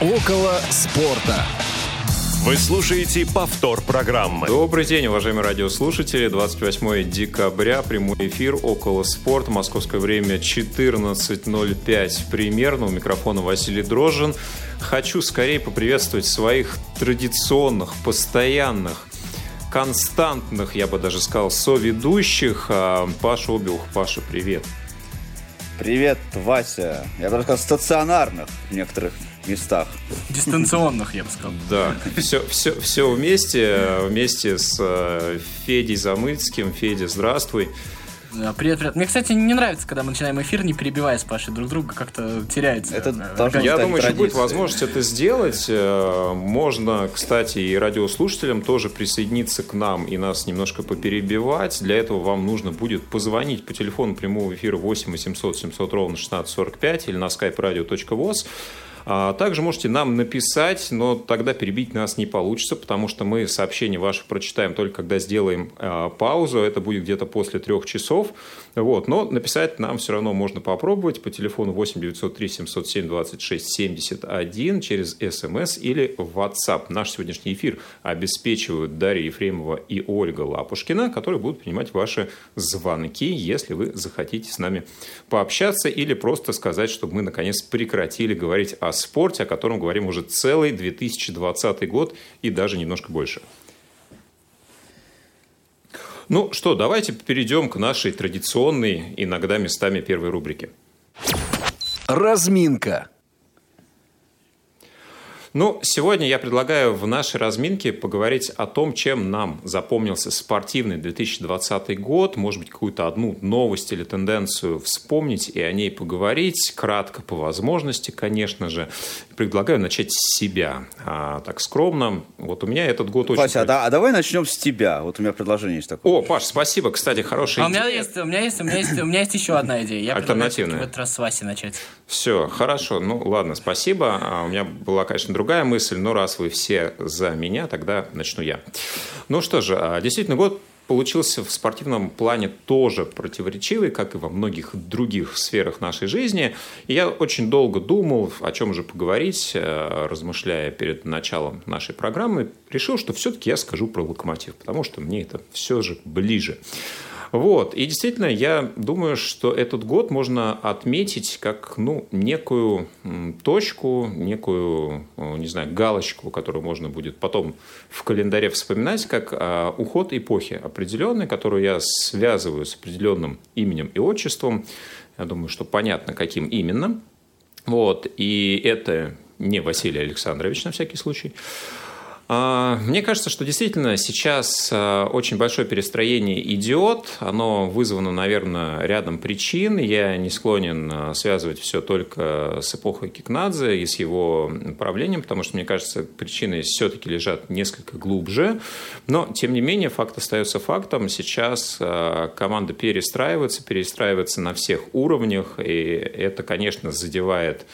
Около спорта. Вы слушаете повтор программы. Добрый день, уважаемые радиослушатели. 28 декабря, прямой эфир «Около спорт». Московское время 14.05 примерно. У микрофона Василий Дрожжин. Хочу скорее поприветствовать своих традиционных, постоянных константных, я бы даже сказал, соведущих. А, Паша Обиух. Паша, привет. Привет, Вася. Я бы сказал, стационарных в некоторых местах. Дистанционных, я бы сказал. Да, все, все, все вместе, вместе с э, Федей Замыцким. Федя, здравствуй. Привет, привет. Мне, кстати, не нравится, когда мы начинаем эфир, не перебивая с Пашей друг друга, как-то теряется. Это должно Я думаю, еще будет возможность это сделать. Э, Можно, кстати, и радиослушателям тоже присоединиться к нам и нас немножко поперебивать. Для этого вам нужно будет позвонить по телефону прямого эфира 8 800 700 ровно 1645 или на skype radio.voz. А Также можете нам написать, но тогда перебить нас не получится, потому что мы сообщения ваши прочитаем только когда сделаем а, паузу. Это будет где-то после трех часов. Вот. Но написать нам все равно можно попробовать по телефону 8 903 707 26 71 через СМС или WhatsApp. Наш сегодняшний эфир обеспечивают Дарья Ефремова и Ольга Лапушкина, которые будут принимать ваши звонки, если вы захотите с нами пообщаться или просто сказать, чтобы мы наконец прекратили говорить о спорте, о котором говорим уже целый 2020 год и даже немножко больше. Ну что, давайте перейдем к нашей традиционной, иногда местами первой рубрике. Разминка. Ну, сегодня я предлагаю в нашей разминке поговорить о том, чем нам запомнился спортивный 2020 год, может быть, какую-то одну новость или тенденцию вспомнить и о ней поговорить, кратко по возможности, конечно же. Предлагаю начать с себя, а, так скромно. Вот у меня этот год очень... Вася, а, да- а давай начнем с тебя. Вот у меня предложение есть такое. О, Паш, спасибо, кстати, хорошая А у меня идея. есть, у меня есть, у меня есть, у меня есть еще одна идея. Я Альтернативная. в этот раз с Васи начать. Все, хорошо. Ну, ладно, спасибо. А У меня была, конечно, другая мысль, но раз вы все за меня, тогда начну я. Ну что же, а, действительно, год получился в спортивном плане тоже противоречивый, как и во многих других сферах нашей жизни. И я очень долго думал, о чем же поговорить, э, размышляя перед началом нашей программы. Решил, что все-таки я скажу про локомотив, потому что мне это все же ближе. Вот. И действительно, я думаю, что этот год можно отметить как ну, некую точку, некую, э, не знаю, галочку, которую можно будет потом в календаре вспоминать, как а, уход эпохи определенной, которую я связываю с определенным именем и отчеством. Я думаю, что понятно, каким именно. Вот. И это не Василий Александрович, на всякий случай. А, Мне кажется, что действительно сейчас а, очень большое перестроение идет. Оно вызвано, наверное, рядом причин. Я не склонен а, связывать все только с эпохой Кикнадзе и с его правлением, потому что, мне кажется, причины все-таки лежат несколько глубже. Но, тем не менее, факт остается фактом. Сейчас команда перестраивается, перестраивается на всех уровнях, и это, конечно, задевает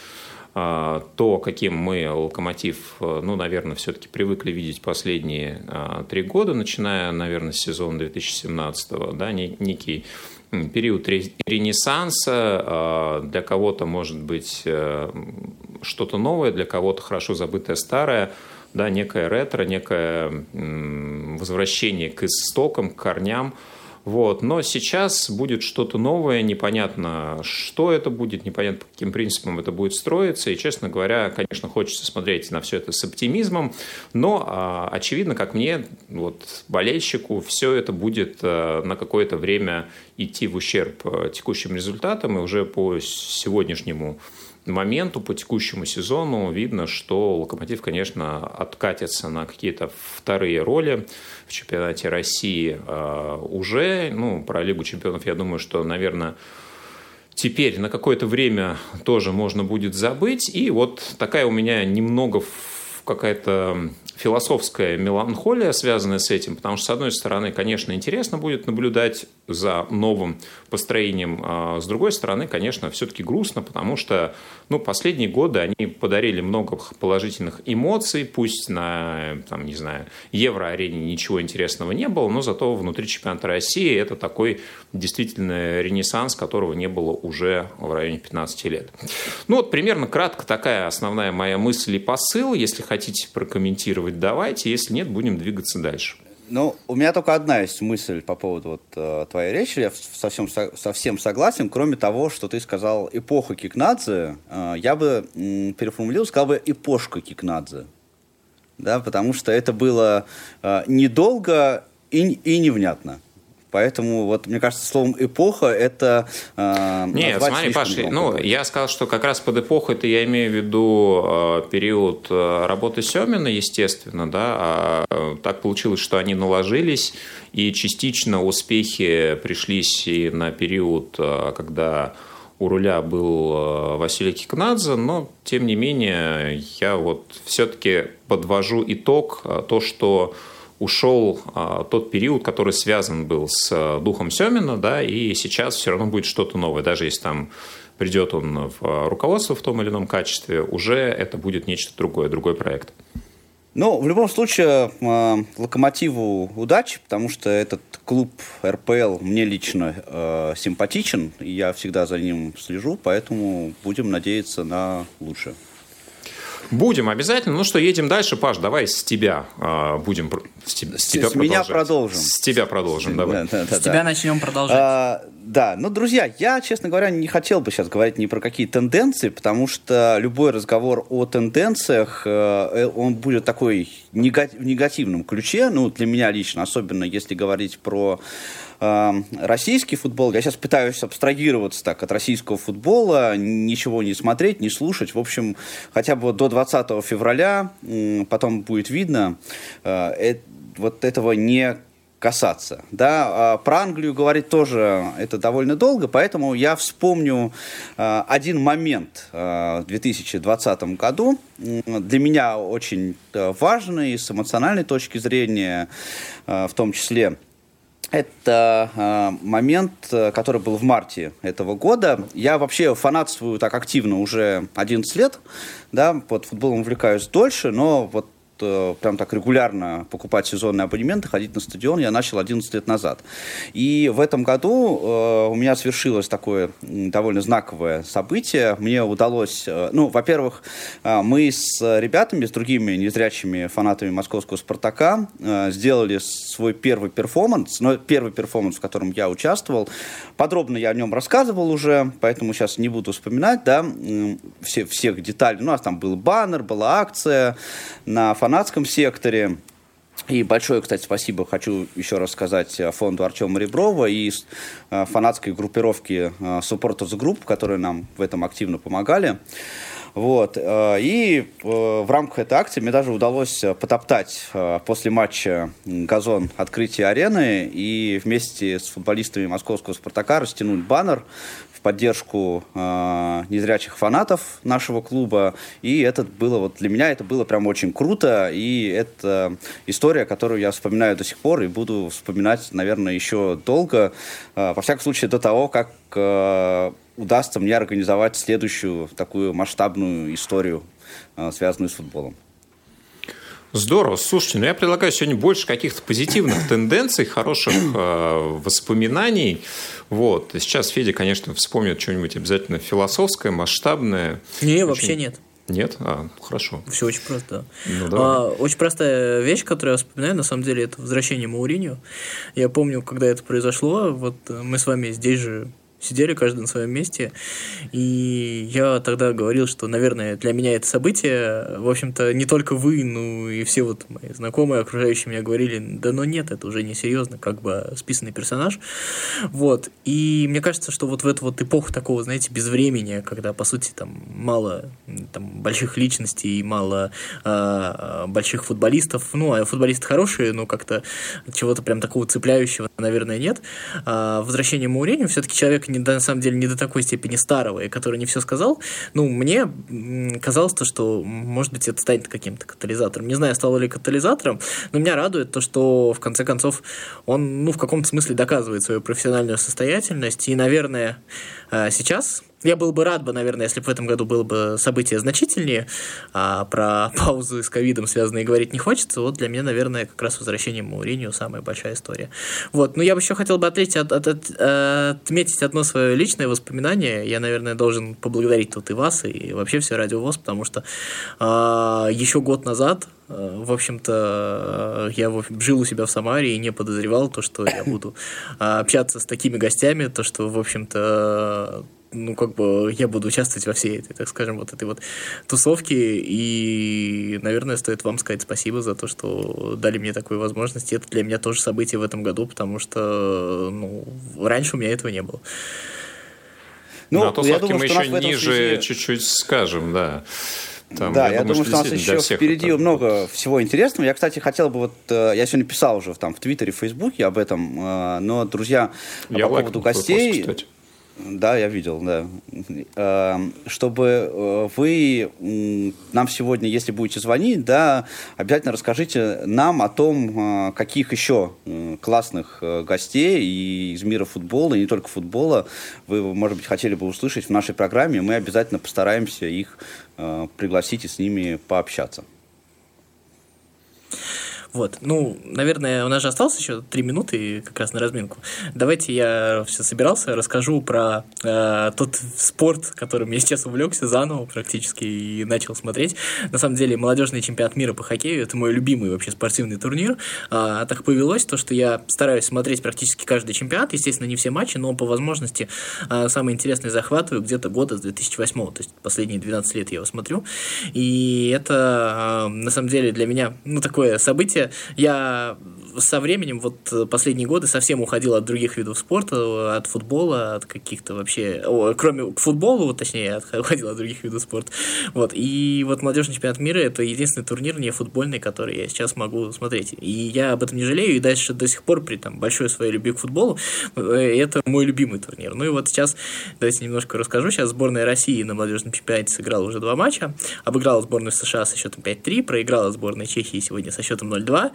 то, каким мы локомотив, э, ну, наверное, все-таки привыкли видеть последние а, три года, начиная, наверное, с сезона 2017, да, не- некий период ре- ренессанса, а, для кого-то может быть э, что-то новое, для кого-то хорошо забытое старое, да, некое ретро, некое возвращение к истокам, к корням. Вот. Но сейчас будет что-то новое, непонятно, что это будет, непонятно, по каким принципам это будет строиться. И, честно говоря, конечно, хочется смотреть на все это с оптимизмом, но, а, очевидно, как мне, вот, болельщику, все это будет а, на какое-то время идти в ущерб а, текущим результатам, и уже по сегодняшнему моменту, по текущему сезону видно, что «Локомотив», конечно, откатится на какие-то вторые роли в чемпионате России а, уже. Ну, про Лигу чемпионов, я думаю, что, наверное, теперь на какое-то время тоже можно будет забыть. И вот такая у меня немного какая-то философская меланхолия, связанная с этим, потому что, с одной стороны, конечно, интересно будет наблюдать за новым построением, а с другой стороны, конечно, все-таки грустно, потому что ну, последние годы они подарили много положительных эмоций, пусть на, там, не знаю, евро-арене ничего интересного не было, но зато внутри чемпионата России это такой действительно ренессанс, которого не было уже в районе 15 лет. Ну вот примерно кратко такая основная моя мысль и посыл. Если хотите прокомментировать, давайте. Если нет, будем двигаться дальше. Ну, у меня только одна есть мысль по поводу вот, э, твоей речи. Я совсем, совсем согласен. Кроме того, что ты сказал эпоха Кикнадзе, э, я бы м, переформулировал, сказал бы эпошка Кикнадзе. Да, потому что это было э, недолго и, и невнятно. Поэтому, вот, мне кажется, словом эпоха это э, Нет, смотри, Паш, ну, я сказал, что как раз под эпохой это я имею в виду э, период э, работы Семина, естественно, да, а э, так получилось, что они наложились, и частично успехи пришлись и на период, э, когда у руля был э, Василий Кикнадзе, но, тем не менее, я вот все-таки подвожу итог, э, то, что ушел а, тот период, который связан был с а, духом Семина, да, и сейчас все равно будет что-то новое, даже если там придет он в а, руководство в том или ином качестве, уже это будет нечто другое, другой проект. Ну, в любом случае, Локомотиву удачи, потому что этот клуб РПЛ мне лично э, симпатичен, и я всегда за ним слежу, поэтому будем надеяться на лучшее. Будем обязательно. Ну что, едем дальше. Паш, давай с тебя а, будем с, с, с тебя с меня продолжим. С тебя продолжим, давай. Да, да, да, с тебя начнем продолжать. А, да, ну, друзья, я, честно говоря, не хотел бы сейчас говорить ни про какие тенденции, потому что любой разговор о тенденциях, э, э он будет такой негатив, в негативном ключе, ну, для меня лично, особенно если говорить про российский футбол, я сейчас пытаюсь абстрагироваться так от российского футбола, ничего не смотреть, не слушать. В общем, хотя бы до 20 февраля, потом будет видно, э, вот этого не касаться. Да, а про Англию говорить тоже это довольно долго, поэтому я вспомню э, один момент э, в 2020 году, для меня очень важный с эмоциональной точки зрения, в том числе это э, момент, э, который был в марте этого года. Я вообще фанатствую так активно уже 11 лет, да, под футболом увлекаюсь дольше, но вот прям так регулярно покупать сезонные абонементы, ходить на стадион я начал 11 лет назад. И в этом году э, у меня свершилось такое довольно знаковое событие. Мне удалось, э, ну, во-первых, э, мы с ребятами, с другими незрячими фанатами московского «Спартака» э, сделали свой первый перформанс, но первый перформанс, в котором я участвовал. Подробно я о нем рассказывал уже, поэтому сейчас не буду вспоминать, да, все, всех деталей. У нас там был баннер, была акция на фанатском секторе. И большое, кстати, спасибо хочу еще раз сказать фонду Артема Реброва и э, фанатской группировке э, Supporters Group, которые нам в этом активно помогали. Вот. Э, и в рамках этой акции мне даже удалось потоптать после матча газон открытия арены и вместе с футболистами московского «Спартака» растянуть баннер поддержку э, незрячих фанатов нашего клуба. И это было вот для меня это было прям очень круто. И это история, которую я вспоминаю до сих пор и буду вспоминать, наверное, еще долго. Э, во всяком случае, до того, как э, удастся мне организовать следующую такую масштабную историю, э, связанную с футболом. Здорово. Слушайте, ну я предлагаю сегодня больше каких-то позитивных тенденций, хороших э, воспоминаний. Вот. Сейчас Федя, конечно, вспомнит что-нибудь обязательно философское, масштабное. Не, очень... вообще нет. Нет? А, хорошо. Все очень просто. Ну, а, очень простая вещь, которую я вспоминаю, на самом деле, это возвращение Мауриню. Я помню, когда это произошло, вот мы с вами здесь же сидели каждый на своем месте. И я тогда говорил, что, наверное, для меня это событие, в общем-то, не только вы, ну и все вот мои знакомые, окружающие меня говорили, да но нет, это уже не серьезно, как бы списанный персонаж. Вот. И мне кажется, что вот в эту вот эпоху такого, знаете, безвремени, когда, по сути, там мало там, больших личностей, мало э, больших футболистов, ну, а футболисты хорошие, но как-то чего-то прям такого цепляющего, наверное, нет. А возвращение Маурению все-таки человек не не, на самом деле не до такой степени старого, и который не все сказал, ну, мне казалось то, что, может быть, это станет каким-то катализатором. Не знаю, стало ли катализатором, но меня радует то, что, в конце концов, он, ну, в каком-то смысле доказывает свою профессиональную состоятельность, и, наверное, э, сейчас я был бы рад бы, наверное, если бы в этом году было бы событие значительнее, а про паузы с ковидом связанные говорить не хочется. Вот для меня, наверное, как раз возвращение Мауринию самая большая история. Вот. Но я бы еще хотел бы отметить, от, от, от, отметить одно свое личное воспоминание. Я, наверное, должен поблагодарить тут и вас, и вообще все радио ВОЗ, потому что а, еще год назад а, в общем-то, я жил у себя в Самаре и не подозревал то, что я буду а, общаться с такими гостями, то, что, в общем-то, ну, как бы я буду участвовать во всей этой, так скажем, вот этой вот тусовке, и, наверное, стоит вам сказать спасибо за то, что дали мне такую возможность. И это для меня тоже событие в этом году, потому что, ну, раньше у меня этого не было. Ну, На тусовке думаю, мы еще ниже связи... чуть-чуть скажем, да. Там, да, я, я думаю, что, что у нас еще впереди это... много всего интересного. Я, кстати, хотел бы вот, э, я сегодня писал уже там в Твиттере, в Фейсбуке об этом, э, но, друзья, я по поводу гостей, да, я видел, да. Эм, чтобы э, вы нам сегодня, если будете звонить, да, обязательно расскажите нам о том, э, каких еще э, классных гостей из мира футбола, и не только футбола, вы, может быть, хотели бы услышать в нашей программе. Мы обязательно постараемся их пригласить и с ними пообщаться. Вот, ну, наверное, у нас же осталось еще три минуты как раз на разминку. Давайте я все собирался, расскажу про э, тот спорт, которым я сейчас увлекся заново практически и начал смотреть. На самом деле, молодежный чемпионат мира по хоккею это мой любимый вообще спортивный турнир. А, так повелось то, что я стараюсь смотреть практически каждый чемпионат, естественно, не все матчи, но по возможности а, самые интересные захватываю где-то года с 2008, то есть последние 12 лет я его смотрю. И это а, на самом деле для меня ну, такое событие, я со временем, вот последние годы, совсем уходил от других видов спорта, от футбола, от каких-то вообще... О, кроме футбола, вот, точнее, уходил от других видов спорта. Вот. И вот молодежный чемпионат мира — это единственный турнир не футбольный, который я сейчас могу смотреть. И я об этом не жалею, и дальше до сих пор при там, большой своей любви к футболу э, это мой любимый турнир. Ну и вот сейчас, давайте немножко расскажу. Сейчас сборная России на молодежном чемпионате сыграла уже два матча, обыграла сборную США со счетом 5-3, проиграла сборная Чехии сегодня со счетом 0-2.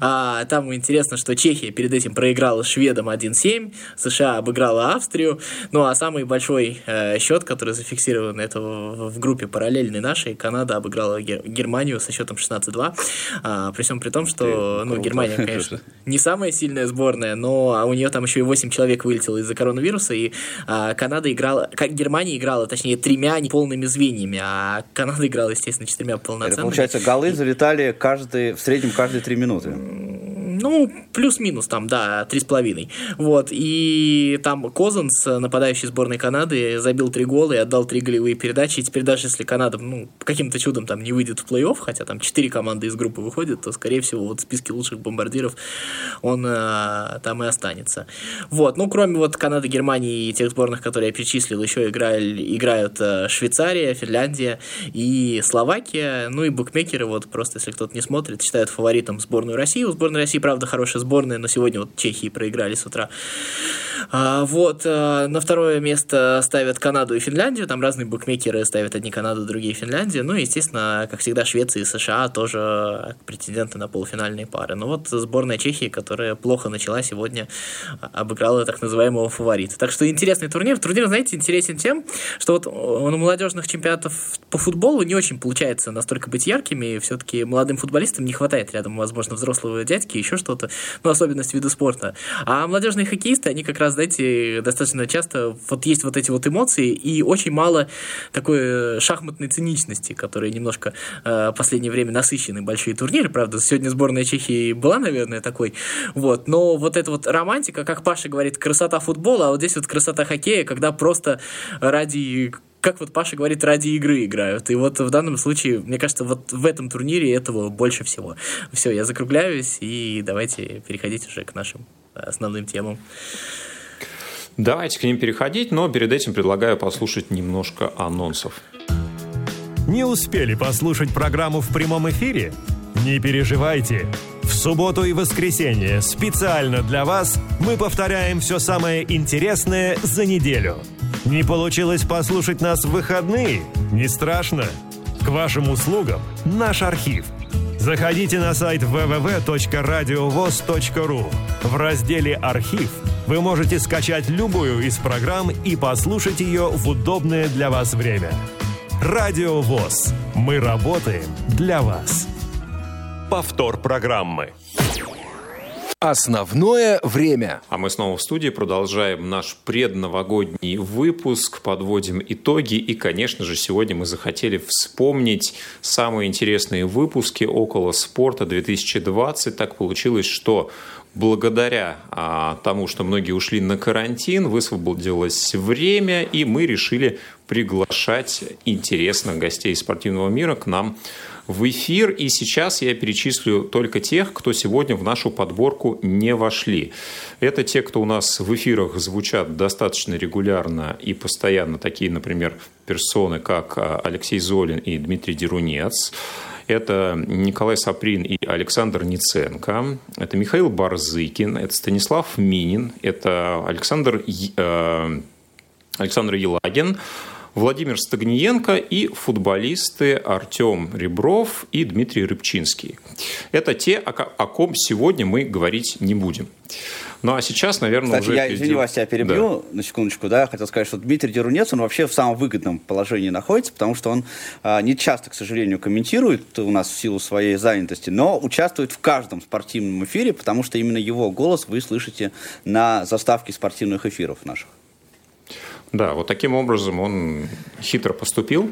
А, там интересно, что Чехия перед этим проиграла шведам 1-7, США обыграла Австрию. Ну а самый большой э, счет, который зафиксирован это в, в группе параллельной нашей, Канада обыграла Гер- Германию со счетом 16-2. А, при всем при том, что ну, Германия, конечно, не самая сильная сборная, но а у нее там еще и 8 человек вылетело из-за коронавируса, и а, Канада играла, как Германия играла, точнее, тремя неполными звеньями, а Канада играла, естественно, четырьмя полноценными. Это, получается, голы залетали каждый, в среднем каждые три минуты. Ну, плюс-минус там, да, три с половиной. Вот, и там Козанс, нападающий сборной Канады, забил три гола и отдал три голевые передачи, и теперь даже если Канада, ну, каким-то чудом там не выйдет в плей-офф, хотя там четыре команды из группы выходят, то, скорее всего, вот в списке лучших бомбардиров он а, там и останется. Вот, ну, кроме вот Канады, Германии и тех сборных, которые я перечислил, еще играли, играют а, Швейцария, Финляндия и Словакия, ну и букмекеры, вот просто, если кто-то не смотрит, считают фаворитом сборную России. У сборной России, правда, хорошая сборная, но сегодня вот Чехии проиграли с утра. А, вот, а, на второе место ставят Канаду и Финляндию, там разные букмекеры ставят одни Канаду, другие Финляндию, ну и, естественно, как всегда, Швеция и США тоже претенденты на полуфинальные пары. Но вот сборная Чехии, которая плохо начала сегодня, обыграла так называемого фаворита. Так что интересный турнир. Турнир, знаете, интересен тем, что вот у молодежных чемпионатов по футболу не очень получается настолько быть яркими, все-таки молодым футболистам не хватает рядом, возможно, взрослого дядьки, еще что-то, ну, особенность вида спорта. А молодежные хоккеисты, они как раз, знаете, достаточно часто, вот есть вот эти вот эмоции, и очень мало такой шахматной циничности, которая немножко э, последнее время насыщены большие турниры, правда, сегодня сборная Чехии была, наверное, такой, вот, но вот эта вот романтика, как Паша говорит, красота футбола, а вот здесь вот красота хоккея, когда просто ради как вот Паша говорит, ради игры играют. И вот в данном случае, мне кажется, вот в этом турнире этого больше всего. Все, я закругляюсь, и давайте переходить уже к нашим основным темам. Давайте к ним переходить, но перед этим предлагаю послушать немножко анонсов. Не успели послушать программу в прямом эфире? Не переживайте. субботу и воскресенье специально для вас мы повторяем все самое интересное за неделю. Не получилось послушать нас в выходные? Не страшно. К вашим услугам наш архив. Заходите на сайт www.radiovoz.ru. В разделе «Архив» вы можете скачать любую из программ и послушать ее в удобное для вас время. Радио ВОЗ. Мы работаем для вас. Повтор программы. Основное время. А мы снова в студии продолжаем наш предновогодний выпуск, подводим итоги. И, конечно же, сегодня мы захотели вспомнить самые интересные выпуски около спорта 2020. Так получилось, что благодаря а, тому, что многие ушли на карантин, высвободилось время, и мы решили приглашать интересных гостей спортивного мира к нам в эфир. И сейчас я перечислю только тех, кто сегодня в нашу подборку не вошли. Это те, кто у нас в эфирах звучат достаточно регулярно и постоянно, такие, например, персоны, как а, Алексей Золин и Дмитрий Дерунец. Это Николай Саприн и Александр Ниценко. Это Михаил Барзыкин. Это Станислав Минин. Это Александр, э, Александр Елагин. Владимир Стагниенко и футболисты Артем Ребров и Дмитрий Рыбчинский. Это те, о, ком сегодня мы говорить не будем. Ну а сейчас, наверное, Кстати, уже... я, извини вас, я перебью да. на секундочку, да, хотел сказать, что Дмитрий Дерунец, он вообще в самом выгодном положении находится, потому что он а, не часто, к сожалению, комментирует у нас в силу своей занятости, но участвует в каждом спортивном эфире, потому что именно его голос вы слышите на заставке спортивных эфиров наших. Да, вот таким образом он хитро поступил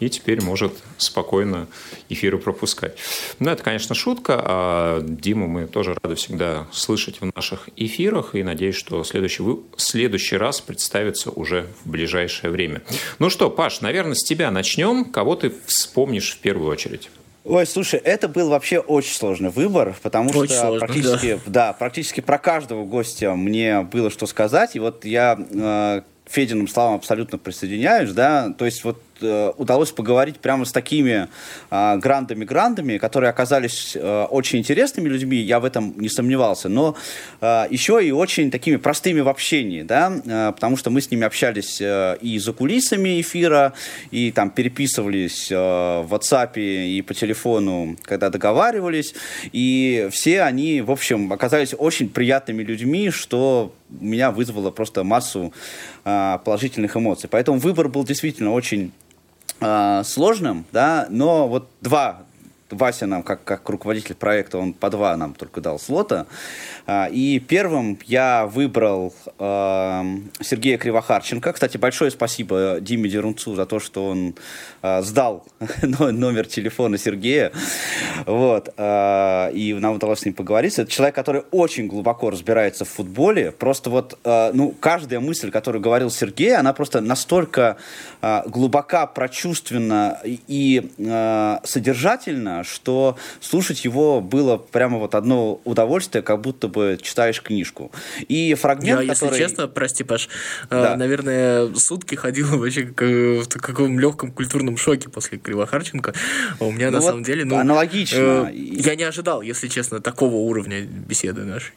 и теперь может спокойно эфиры пропускать. Ну, это, конечно, шутка. А Диму мы тоже рады всегда слышать в наших эфирах и надеюсь, что следующий, следующий раз представится уже в ближайшее время. Ну что, Паш, наверное, с тебя начнем. Кого ты вспомнишь в первую очередь? Ой, слушай, это был вообще очень сложный выбор, потому очень что сложно, практически, да. да, практически про каждого гостя мне было что сказать. И вот я э, Фединым словам абсолютно присоединяюсь, да, то есть вот Э, удалось поговорить прямо с такими э, грандами-грандами, которые оказались э, очень интересными людьми, я в этом не сомневался, но э, еще и очень такими простыми в общении, да, э, потому что мы с ними общались э, и за кулисами эфира, и там переписывались э, в WhatsApp и по телефону, когда договаривались, и все они, в общем, оказались очень приятными людьми, что меня вызвало просто массу э, положительных эмоций. Поэтому выбор был действительно очень сложным, да, но вот два Вася нам, как, как руководитель проекта, он по два нам только дал слота. А, и первым я выбрал э, Сергея Кривохарченко. Кстати, большое спасибо Диме Дерунцу за то, что он э, сдал номер телефона Сергея. Вот. Э, и нам удалось с ним поговорить. Это человек, который очень глубоко разбирается в футболе. Просто вот, э, ну, каждая мысль, которую говорил Сергей, она просто настолько э, глубока, прочувственна и э, содержательна, что слушать его было прямо вот одно удовольствие, как будто бы читаешь книжку. И фрагмент, Я, который... если честно, прости, Паш, э, да. наверное, сутки ходил вообще в каком легком культурном шоке после Кривохарченко. У меня ну на вот самом деле... Ну, аналогично. Э, я не ожидал, если честно, такого уровня беседы нашей.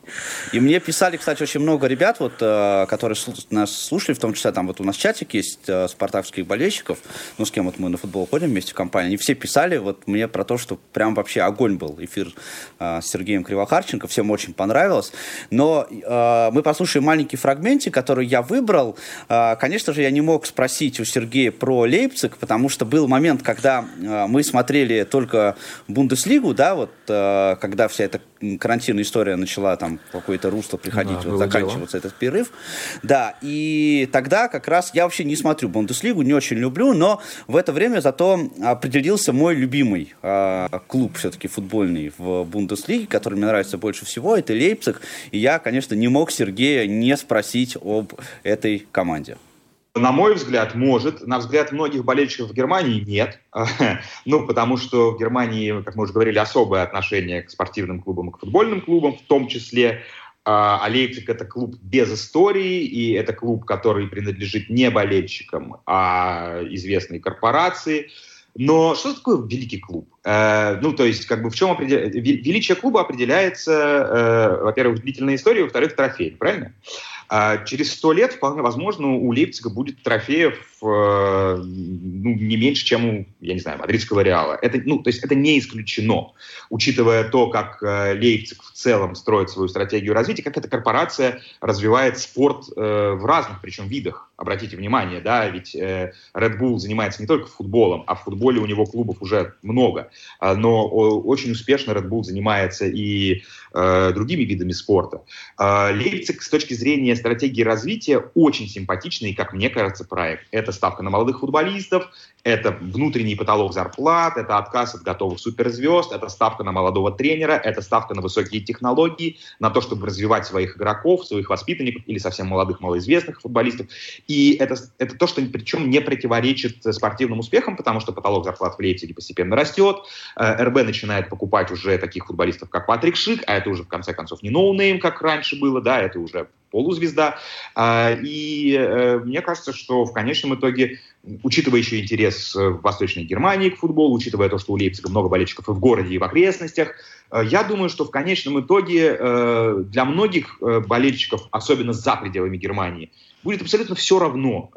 И мне писали, кстати, очень много ребят, вот, э, которые нас слушали, в том числе там вот у нас чатик есть э, спартакских болельщиков, ну, с кем вот мы на футбол ходим вместе в компании, они все писали вот мне про то, что прям вообще огонь был эфир э, с Сергеем Кривохарченко, всем очень понравилось. Но э, мы послушаем маленький фрагментик, который я выбрал. Э, конечно же, я не мог спросить у Сергея про Лейпциг, потому что был момент, когда э, мы смотрели только Бундеслигу, да, вот э, когда вся эта карантинная история начала там какое-то русло приходить, да, вот, заканчиваться дело. этот перерыв. Да, и тогда как раз я вообще не смотрю Бундеслигу, не очень люблю, но в это время зато определился мой любимый э, клуб все-таки футбольный в Бундеслиге, который мне нравится больше всего, это Лейпциг. И я, конечно, не мог Сергея не спросить об этой команде. На мой взгляд, может. На взгляд многих болельщиков в Германии нет. ну, потому что в Германии, как мы уже говорили, особое отношение к спортивным клубам и к футбольным клубам, в том числе. А, а Лейпциг – это клуб без истории, и это клуб, который принадлежит не болельщикам, а известной корпорации – но что такое великий клуб? Э, ну, то есть, как бы в чем определ... величие клуба определяется, э, во-первых, длительной историей, во-вторых, трофей, правильно? А через сто лет, вполне возможно, у Лейпцига будет трофеев э, ну, не меньше, чем у, я не знаю, мадридского Реала. Это, ну, то есть это не исключено, учитывая то, как э, Лейпциг в целом строит свою стратегию развития, как эта корпорация развивает спорт э, в разных, причем, видах. Обратите внимание, да, ведь Red Bull занимается не только футболом, а в футболе у него клубов уже много. А, но очень успешно Red Bull занимается и э, другими видами спорта. Э, Лейпциг с точки зрения стратегии развития очень симпатичный, как мне кажется, проект. Это ставка на молодых футболистов, это внутренний потолок зарплат, это отказ от готовых суперзвезд, это ставка на молодого тренера, это ставка на высокие технологии, на то, чтобы развивать своих игроков, своих воспитанников или совсем молодых, малоизвестных футболистов. И это, это то, что причем не противоречит спортивным успехам, потому что потолок зарплат в Лейпциге постепенно растет, э, RB начинает покупать уже таких футболистов, как Патрик Шик, а это уже в конце концов не no name, как раньше было, да, это уже полузвезда. А, и э, мне кажется, что в конечном итоге, учитывая еще интерес э, Восточной Германии к футболу, учитывая то, что у Лейпцига много болельщиков и в городе, и в окрестностях, э, я думаю, что в конечном итоге для многих болельщиков, особенно за пределами Германии, будет абсолютно все равно,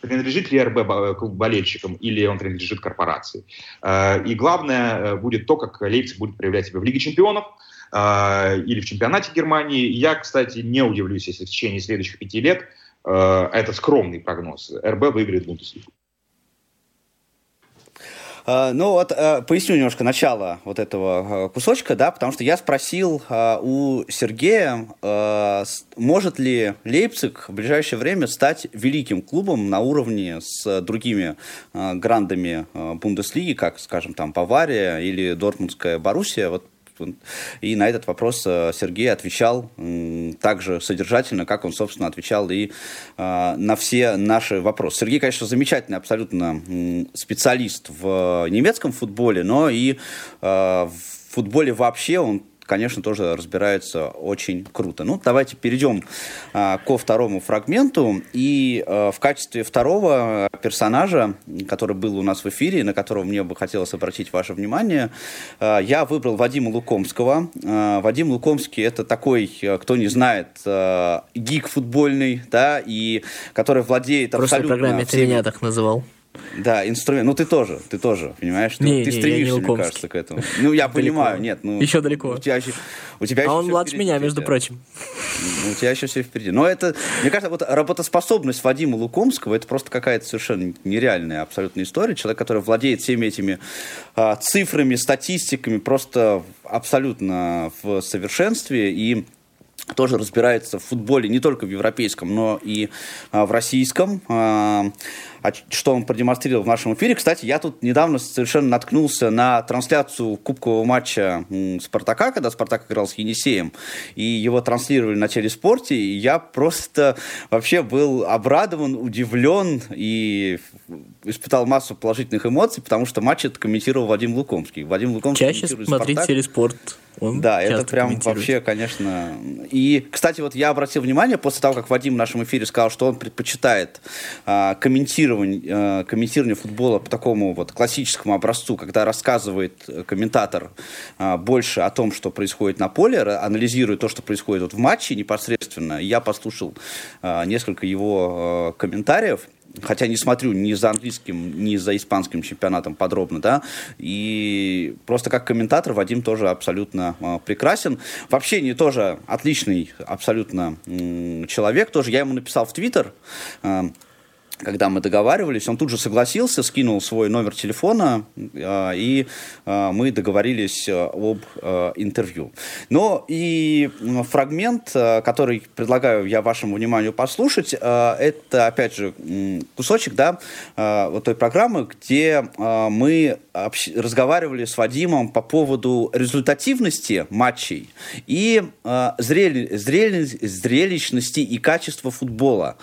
принадлежит ли РБ болельщикам или он принадлежит корпорации. И главное будет то, как Лейпциг будет проявлять себя в Лиге чемпионов – или в чемпионате Германии. Я, кстати, не удивлюсь, если в течение следующих пяти лет, это скромный прогноз, РБ выиграет Бундеслигу. А, ну вот поясню немножко начало вот этого кусочка, да, потому что я спросил у Сергея, может ли Лейпциг в ближайшее время стать великим клубом на уровне с другими грандами Бундеслиги, как, скажем, там Бавария или Дортмундская Боруссия. Вот и на этот вопрос э, Сергей отвечал так же содержательно, как он, собственно, отвечал и э, на все наши вопросы. Сергей, конечно, замечательный абсолютно специалист в немецком футболе, но и э, в футболе вообще он конечно, тоже разбирается очень круто. Ну, давайте перейдем а, ко второму фрагменту. И а, в качестве второго персонажа, который был у нас в эфире, на которого мне бы хотелось обратить ваше внимание, а, я выбрал Вадима Лукомского. А, Вадим Лукомский это такой, кто не знает, а, гик футбольный, да, и который владеет абсолютно... В программе всеми... ты меня так называл. Да, инструмент. Ну, ты тоже, ты тоже, понимаешь? Не, ты не, стремишься, мне кажется, к этому. Ну, я далеко. понимаю, нет. Ну, еще далеко. У тебя еще, у тебя а он младше меня, между прочим. Ну, у тебя еще все впереди. Но это, мне кажется, вот работоспособность Вадима Лукомского, это просто какая-то совершенно нереальная абсолютно история. Человек, который владеет всеми этими а, цифрами, статистиками, просто абсолютно в совершенстве. И тоже разбирается в футболе не только в европейском, но и а, в российском. А что он продемонстрировал в нашем эфире. Кстати, я тут недавно совершенно наткнулся на трансляцию кубкового матча «Спартака», когда «Спартак» играл с «Енисеем», и его транслировали на телеспорте, и я просто вообще был обрадован, удивлен и испытал массу положительных эмоций, потому что матч это комментировал Вадим Лукомский. Вадим Лукомский Чаще смотреть «Спартак». телеспорт. Он да, это прям вообще, конечно. И, кстати, вот я обратил внимание после того, как Вадим в нашем эфире сказал, что он предпочитает а, комментирование, а, комментирование футбола по такому вот классическому образцу, когда рассказывает комментатор а, больше о том, что происходит на поле, анализирует то, что происходит вот в матче непосредственно. Я послушал несколько его комментариев хотя не смотрю ни за английским, ни за испанским чемпионатом подробно, да, и просто как комментатор Вадим тоже абсолютно э, прекрасен. В общении тоже отличный абсолютно э, человек, тоже я ему написал в Твиттер, э, когда мы договаривались, он тут же согласился, скинул свой номер телефона, э, и э, мы договорились э, об интервью. Но и фрагмент, который предлагаю я вашему вниманию послушать, это, опять же, кусочек, да, вот той программы, где мы разговаривали с Вадимом по поводу результативности матчей и зрели, зрели, зрелищности и качества футбола.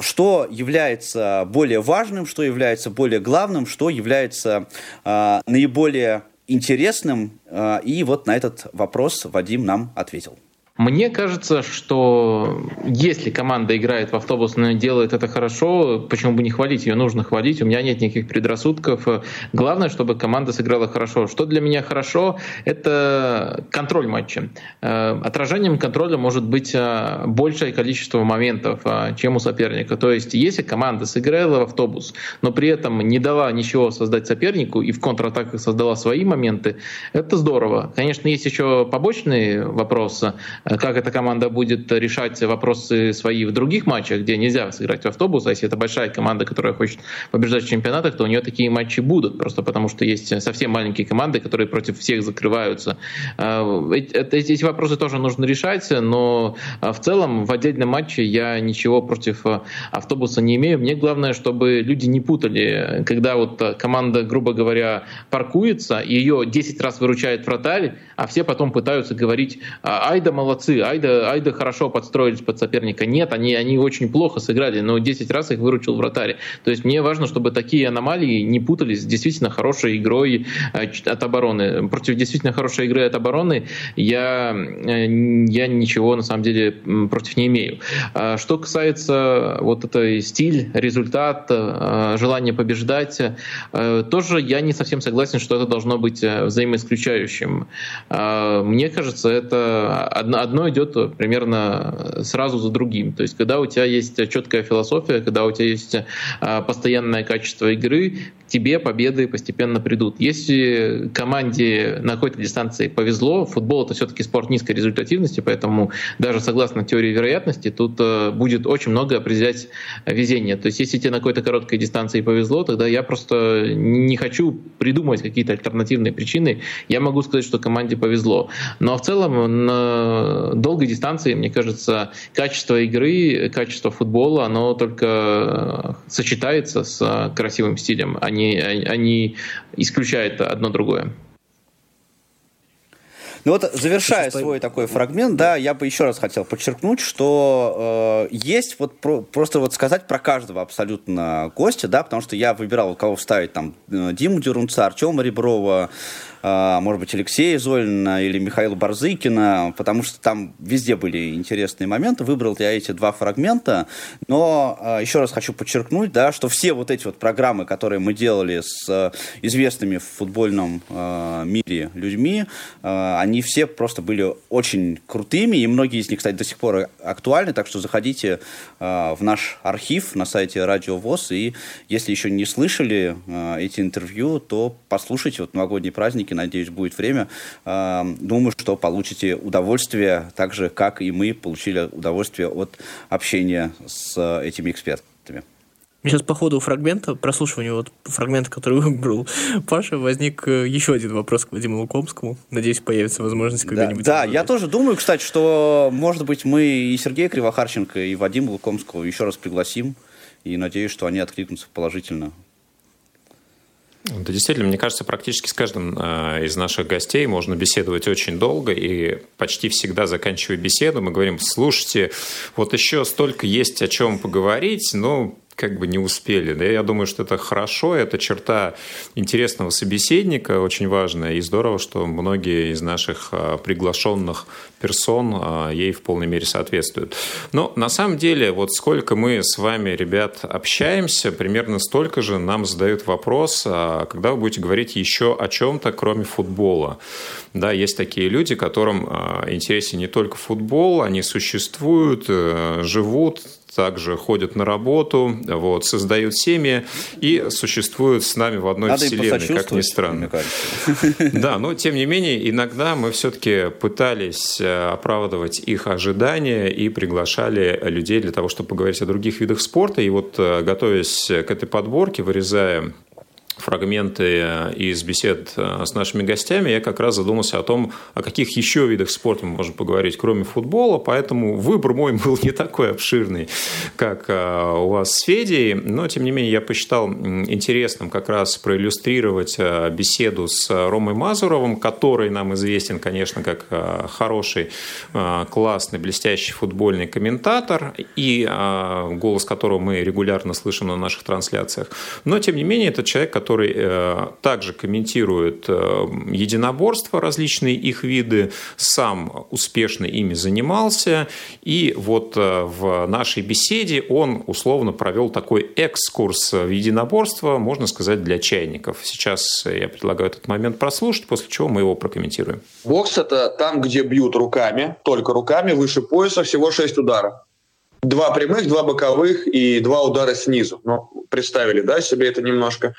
Что является более важным, что является более главным, что является э, наиболее интересным. Э, и вот на этот вопрос Вадим нам ответил. Мне кажется, что если команда играет в автобус, но делает это хорошо, почему бы не хвалить? Ее нужно хвалить. У меня нет никаких предрассудков. Главное, чтобы команда сыграла хорошо. Что для меня хорошо? Это контроль матча. Э, отражением контроля может быть э, большее количество моментов, э, чем у соперника. То есть, если команда сыграла в автобус, но при этом не дала ничего создать сопернику и в контратаках создала свои моменты, это здорово. Конечно, есть еще побочные вопросы как эта команда будет решать вопросы свои в других матчах, где нельзя сыграть в автобус, а если это большая команда, которая хочет побеждать в чемпионатах, то у нее такие матчи будут, просто потому что есть совсем маленькие команды, которые против всех закрываются. Э, эти вопросы тоже нужно решать, но э, в целом в отдельном матче я ничего против автобуса не имею. Мне главное, чтобы люди не путали, когда вот команда, грубо говоря, паркуется, ее 10 раз выручает вратарь, а все потом пытаются говорить, айда молодцы, молодцы, Айда, Айда хорошо подстроились под соперника. Нет, они, они очень плохо сыграли, но 10 раз их выручил вратарь. То есть мне важно, чтобы такие аномалии не путались с действительно хорошей игрой э, от обороны. Против действительно хорошей игры от обороны я, э, я ничего на самом деле против не имею. А что касается вот этой стиль, результат, э, желание побеждать, тоже я не совсем согласен, что это должно быть взаимоисключающим. Мне кажется, это одна, одно идет примерно сразу за другим. То есть, когда у тебя есть четкая философия, когда у тебя есть а, постоянное качество игры, тебе победы постепенно придут. Если команде на какой-то дистанции повезло, футбол это все-таки спорт низкой результативности, поэтому даже согласно теории вероятности, тут э, будет очень много определять везение. То есть если тебе на какой-то короткой дистанции повезло, тогда я просто не хочу придумывать какие-то альтернативные причины. Я могу сказать, что команде повезло. Но в целом на долгой дистанции, мне кажется, качество игры, качество футбола, оно только сочетается с красивым стилем, а не они, они исключают одно другое. Ну вот, завершая свой такой фрагмент, да, я бы еще раз хотел подчеркнуть, что э, есть вот про, просто вот сказать про каждого абсолютно гостя, да, потому что я выбирал, кого вставить, там, э, Диму Дерунца, Артема Реброва, а, может быть, Алексея Золина или Михаила Барзыкина, потому что там везде были интересные моменты. Выбрал я эти два фрагмента, но а, еще раз хочу подчеркнуть, да, что все вот эти вот программы, которые мы делали с а, известными в футбольном мире людьми, они все просто были очень крутыми, и многие из них, кстати, до сих пор актуальны, так что заходите в наш архив на сайте Радио ВОЗ, и если еще не слышали эти интервью, то послушайте вот новогодние праздники надеюсь, будет время. Думаю, что получите удовольствие, так же, как и мы получили удовольствие от общения с этими экспертами. Сейчас по ходу фрагмента, прослушивания вот фрагмента, который выбрал Паша, возник э, еще один вопрос к Вадиму Лукомскому. Надеюсь, появится возможность когда-нибудь. Да, да я тоже думаю, кстати, что, может быть, мы и Сергея Кривохарченко, и Вадима Лукомского еще раз пригласим. И надеюсь, что они откликнутся положительно да, действительно, мне кажется, практически с каждым э, из наших гостей можно беседовать очень долго, и почти всегда заканчивая беседу, мы говорим, слушайте, вот еще столько есть о чем поговорить, но как бы не успели. Да, я думаю, что это хорошо, это черта интересного собеседника, очень важная, и здорово, что многие из наших а, приглашенных персон а, ей в полной мере соответствуют. Но на самом деле, вот сколько мы с вами, ребят, общаемся, примерно столько же нам задают вопрос, а, когда вы будете говорить еще о чем-то, кроме футбола. Да, есть такие люди, которым интересен не только футбол, они существуют, э, живут, также ходят на работу, вот, создают семьи и существуют с нами в одной Надо вселенной, как ни странно. Да, но тем не менее, иногда мы все-таки пытались э, оправдывать их ожидания и приглашали людей для того, чтобы поговорить о других видах спорта. И вот, э, готовясь к этой подборке, вырезая фрагменты э, из бесед э, с нашими гостями, я как раз задумался о том, о каких еще видах спорта мы можем поговорить, кроме футбола, поэтому выбор мой был не такой обширный, как э, у вас с Федей, но, тем не менее, я посчитал интересным как раз проиллюстрировать беседу с Ромой Мазуровым, который нам известен, конечно, как хороший, классный, блестящий футбольный комментатор, и голос которого мы регулярно слышим на наших трансляциях, но, тем не менее, это человек, который который э, также комментирует э, единоборства, различные их виды, сам успешно ими занимался. И вот в нашей беседе он условно провел такой экскурс в единоборство, можно сказать, для чайников. Сейчас я предлагаю этот момент прослушать, после чего мы его прокомментируем. Бокс – это там, где бьют руками, только руками, выше пояса, всего 6 ударов. Два прямых, два боковых и два удара снизу. Ну, представили, да, себе это немножко.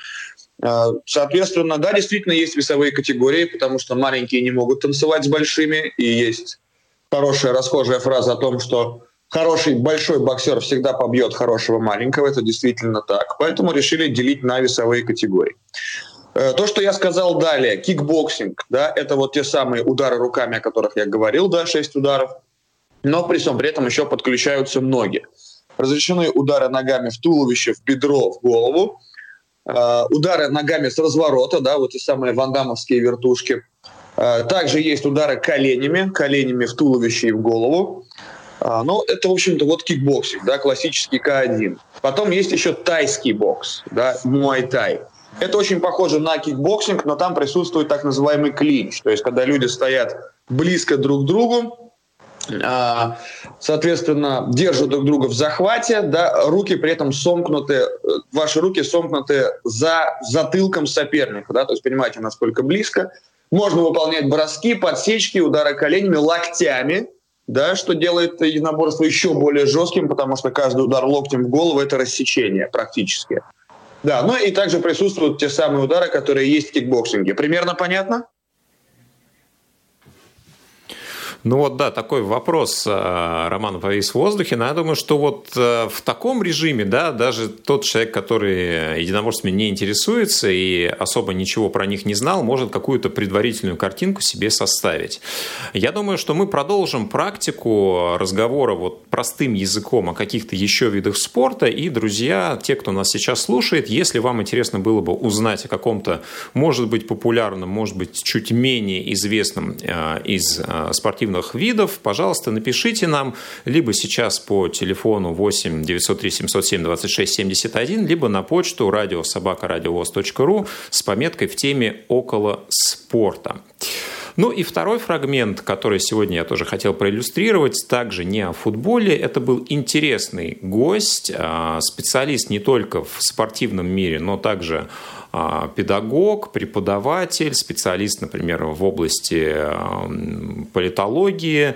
А, соответственно, да, действительно есть весовые категории, потому что маленькие не могут танцевать с большими, и есть хорошая расхожая фраза о том, что хороший большой боксер всегда побьет хорошего маленького. Это действительно так. Поэтому решили делить на весовые категории. Э, то, что я сказал далее, кикбоксинг, да, это вот те самые удары руками, о которых я говорил, да, 6 ударов – но при всем при этом еще подключаются ноги. Разрешены удары ногами в туловище, в бедро, в голову, удары ногами с разворота, да, вот те самые вандамовские вертушки. Э, также есть удары коленями, коленями в туловище и в голову. Э, ну, это, в общем-то, вот кикбоксинг, да, классический K-1. Потом есть еще тайский бокс, да, муай-тай. Это очень похоже на кикбоксинг, но там присутствует так называемый клинч. То есть, когда люди стоят близко друг к другу, соответственно, держат друг друга в захвате, да, руки при этом сомкнуты, ваши руки сомкнуты за затылком соперника, да, то есть понимаете, насколько близко. Можно выполнять броски, подсечки, удары коленями, локтями, да, что делает единоборство еще более жестким, потому что каждый удар локтем в голову – это рассечение практически. Да, ну и также присутствуют те самые удары, которые есть в кикбоксинге. Примерно понятно? Ну вот, да, такой вопрос э, Роман повис в воздухе. Но я думаю, что вот э, в таком режиме, да, даже тот человек, который единоборствами не интересуется и особо ничего про них не знал, может какую-то предварительную картинку себе составить. Я думаю, что мы продолжим практику разговора вот простым языком о каких-то еще видах спорта. И, друзья, те, кто нас сейчас слушает, если вам интересно было бы узнать о каком-то, может быть, популярном, может быть, чуть менее известном э, из спортивных спортивных видов, пожалуйста, напишите нам либо сейчас по телефону 8 903 707 26 71, либо на почту радиособакарадиовоз.ру с пометкой в теме «Около спорта». Ну и второй фрагмент, который сегодня я тоже хотел проиллюстрировать, также не о футболе. Это был интересный гость, а, специалист не только в спортивном мире, но также педагог, преподаватель, специалист, например, в области политологии,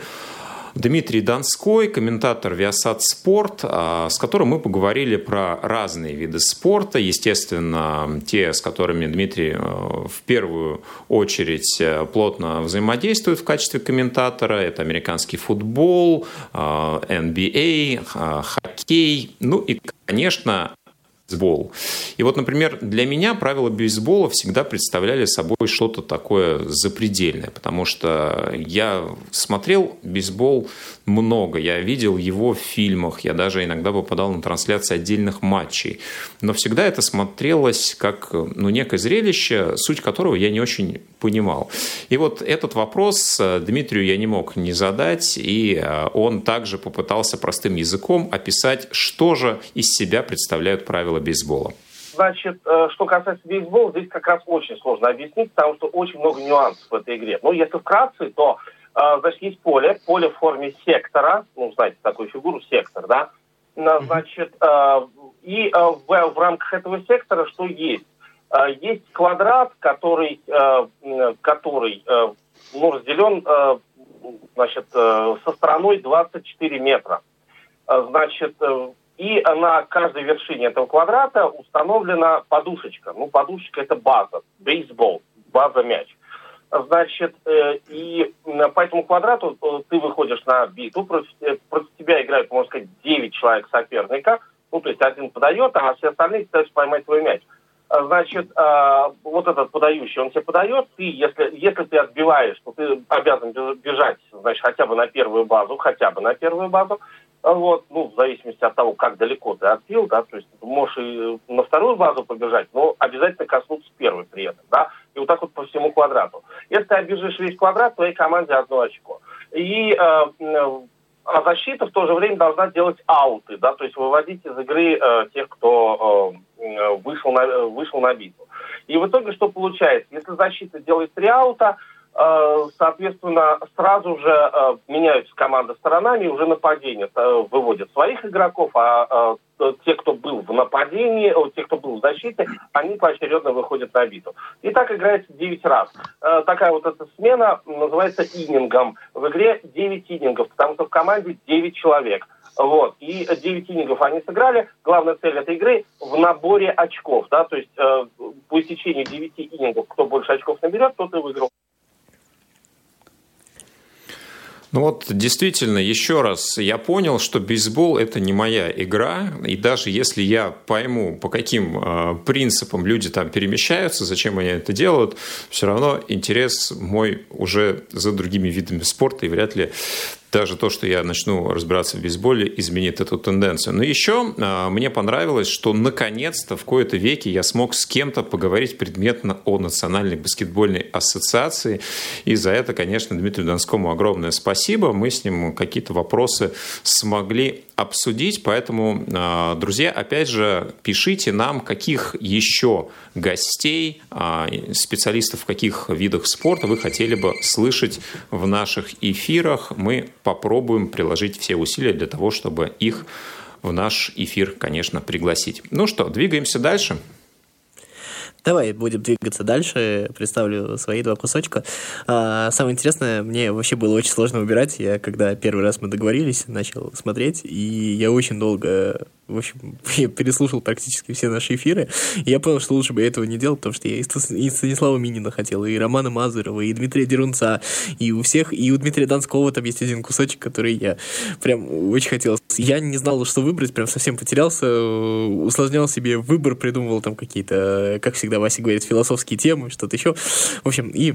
Дмитрий Донской, комментатор Viasat Спорт, а, с которым мы поговорили про разные виды спорта. Естественно, те, с которыми Дмитрий э, в первую очередь э, плотно взаимодействует в качестве комментатора. Это американский футбол, NBA, э, хоккей, ну и, конечно, бейсбол. И вот, например, для меня правила бейсбола всегда представляли собой что-то такое запредельное, потому что я смотрел бейсбол много, я видел его в фильмах, я даже иногда попадал на трансляции отдельных матчей, но всегда это смотрелось как ну, некое зрелище, суть которого я не очень понимал. И вот этот вопрос э, Дмитрию я не мог не задать, и э, он также попытался простым языком описать, что же из себя представляют правила бейсбола. Значит, э, что касается бейсбола, здесь как раз очень сложно объяснить, потому что очень много нюансов в этой игре. Но если вкратце, то значит, есть поле, поле в форме сектора, ну, знаете, такую фигуру сектор, да, значит, и в, в рамках этого сектора что есть? А, есть квадрат, который, э, который э, ну, разделен э, значит, со стороной 24 метра. А, значит, и на каждой вершине этого квадрата установлена подушечка. Ну, подушечка – это база, бейсбол, база мяч. Значит, и по этому квадрату ты выходишь на битву, против, против тебя играют, можно сказать, 9 человек соперника. Ну, то есть один подает, а все остальные пытаются поймать твой мяч. А, значит, а, вот этот подающий, он тебе подает, ты, если, если ты отбиваешь, то ты обязан бежать, значит, хотя бы на первую базу, хотя бы на первую базу, вот, ну, в зависимости от того, как далеко ты отбил, да, то есть можешь и на вторую базу побежать, но обязательно коснуться первой при этом, да, и вот так вот по всему квадрату. Если ты обежишь весь квадрат, твоей команде одно очко. И э, а защита в то же время должна делать ауты, да, то есть выводить из игры э, тех, кто э, вышел, на, вышел на битву. И в итоге что получается? Если защита делает три аута, э, соответственно, сразу же э, меняются команды сторонами, уже нападение э, выводят своих игроков, а э, те, кто был в нападении, э, те, кто был в защите, они поочередно выходят на битву. И так играется 9 раз. Э, такая вот эта смена называется инингом. В игре 9 инингов, потому что в команде 9 человек. Вот. И 9 инингов они сыграли. Главная цель этой игры в наборе очков. Да? То есть э, по истечении 9 инингов, кто больше очков наберет, тот и выиграл. Ну вот действительно, еще раз, я понял, что бейсбол – это не моя игра, и даже если я пойму, по каким э, принципам люди там перемещаются, зачем они это делают, все равно интерес мой уже за другими видами спорта, и вряд ли даже то, что я начну разбираться в бейсболе, изменит эту тенденцию. Но еще а, мне понравилось, что наконец-то в кои-то веке я смог с кем-то поговорить предметно о Национальной баскетбольной ассоциации. И за это, конечно, Дмитрию Донскому огромное спасибо. Мы с ним какие-то вопросы смогли обсудить. Поэтому, а, друзья, опять же, пишите нам, каких еще гостей, а, специалистов в каких видах спорта вы хотели бы слышать в наших эфирах. Мы попробуем приложить все усилия для того, чтобы их в наш эфир, конечно, пригласить. Ну что, двигаемся дальше. Давай будем двигаться дальше. Представлю свои два кусочка. А, самое интересное, мне вообще было очень сложно выбирать. Я, когда первый раз мы договорились, начал смотреть, и я очень долго в общем, я переслушал практически все наши эфиры, и я понял, что лучше бы я этого не делал, потому что я и Станислава Минина хотел, и Романа Мазырова, и Дмитрия Дерунца, и у всех, и у Дмитрия Донского там есть один кусочек, который я прям очень хотел. Я не знал, что выбрать, прям совсем потерялся, усложнял себе выбор, придумывал там какие-то, как всегда Вася говорит, философские темы, что-то еще. В общем, и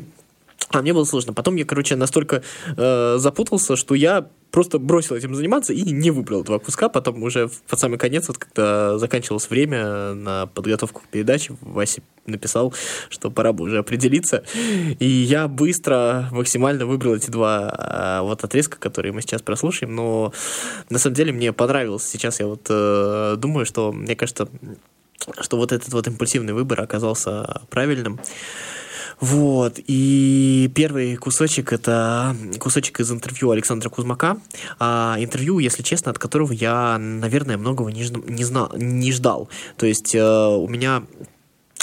а мне было сложно. Потом я, короче, настолько э, запутался, что я просто бросил этим заниматься и не выбрал два куска. Потом уже под самый конец, вот когда заканчивалось время на подготовку к передаче, Вася написал, что пора бы уже определиться. И я быстро, максимально выбрал эти два э, вот отрезка, которые мы сейчас прослушаем. Но на самом деле мне понравилось. Сейчас я вот э, думаю, что мне кажется, что вот этот вот импульсивный выбор оказался правильным. Вот. И первый кусочек это кусочек из интервью Александра Кузмака. А, интервью, если честно, от которого я, наверное, многого не, не, знал, не ждал. То есть э, у меня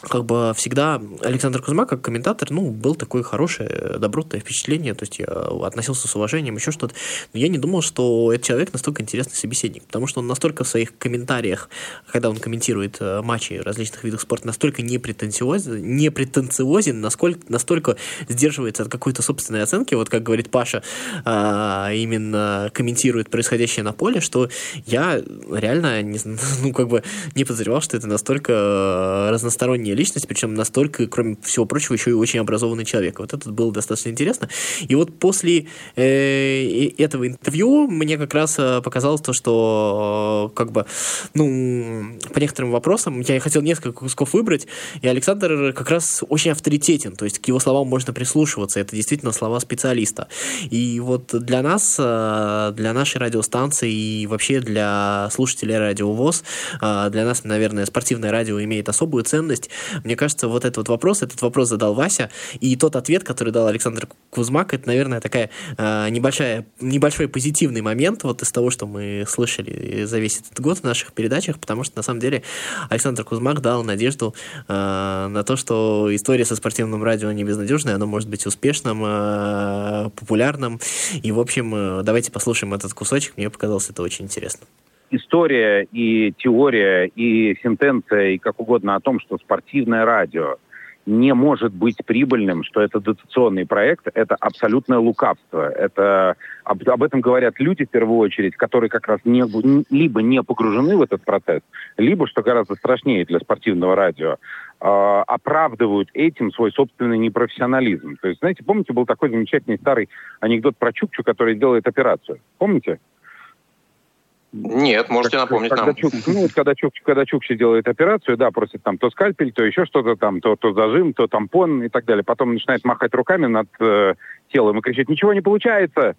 как бы всегда Александр Кузьма, как комментатор, ну, был такое хорошее, добротное впечатление, то есть я относился с уважением, еще что-то. Но я не думал, что этот человек настолько интересный собеседник, потому что он настолько в своих комментариях, когда он комментирует э, матчи различных видов спорта, настолько непретенциозен, непретенциозен насколько, настолько сдерживается от какой-то собственной оценки, вот как говорит Паша, а, именно комментирует происходящее на поле, что я реально не, ну, как бы не подозревал, что это настолько э, разносторонний гения личность, причем настолько, кроме всего прочего, еще и очень образованный человек. Вот это было достаточно интересно. И вот после э, этого интервью мне как раз э, показалось то, что э, как бы, ну, по некоторым вопросам я хотел несколько кусков выбрать, и Александр как раз очень авторитетен, то есть к его словам можно прислушиваться, это действительно слова специалиста. И вот для нас, э, для нашей радиостанции и вообще для слушателей радио ВОЗ, для нас, наверное, спортивное радио имеет особую ценность, мне кажется, вот этот вот вопрос, этот вопрос задал Вася, и тот ответ, который дал Александр Кузмак, это, наверное, такая э, небольшая, небольшой позитивный момент вот из того, что мы слышали за весь этот год в наших передачах, потому что, на самом деле, Александр Кузмак дал надежду э, на то, что история со спортивным радио не безнадежная, оно может быть успешным, э, популярным, и, в общем, э, давайте послушаем этот кусочек, мне показалось это очень интересно история и теория и сентенция и как угодно о том, что спортивное радио не может быть прибыльным, что это дотационный проект, это абсолютное лукавство. Это, об, об этом говорят люди, в первую очередь, которые как раз не, либо не погружены в этот процесс, либо, что гораздо страшнее для спортивного радио, э, оправдывают этим свой собственный непрофессионализм. То есть, знаете, помните, был такой замечательный старый анекдот про Чукчу, который делает операцию? Помните? Нет, можете как, напомнить когда нам. Чук, ну, вот когда Чук, когда Чукчи делает операцию, да, просит там то скальпель, то еще что-то там, то, то зажим, то тампон и так далее. Потом начинает махать руками над э, телом и кричит, ничего не получается.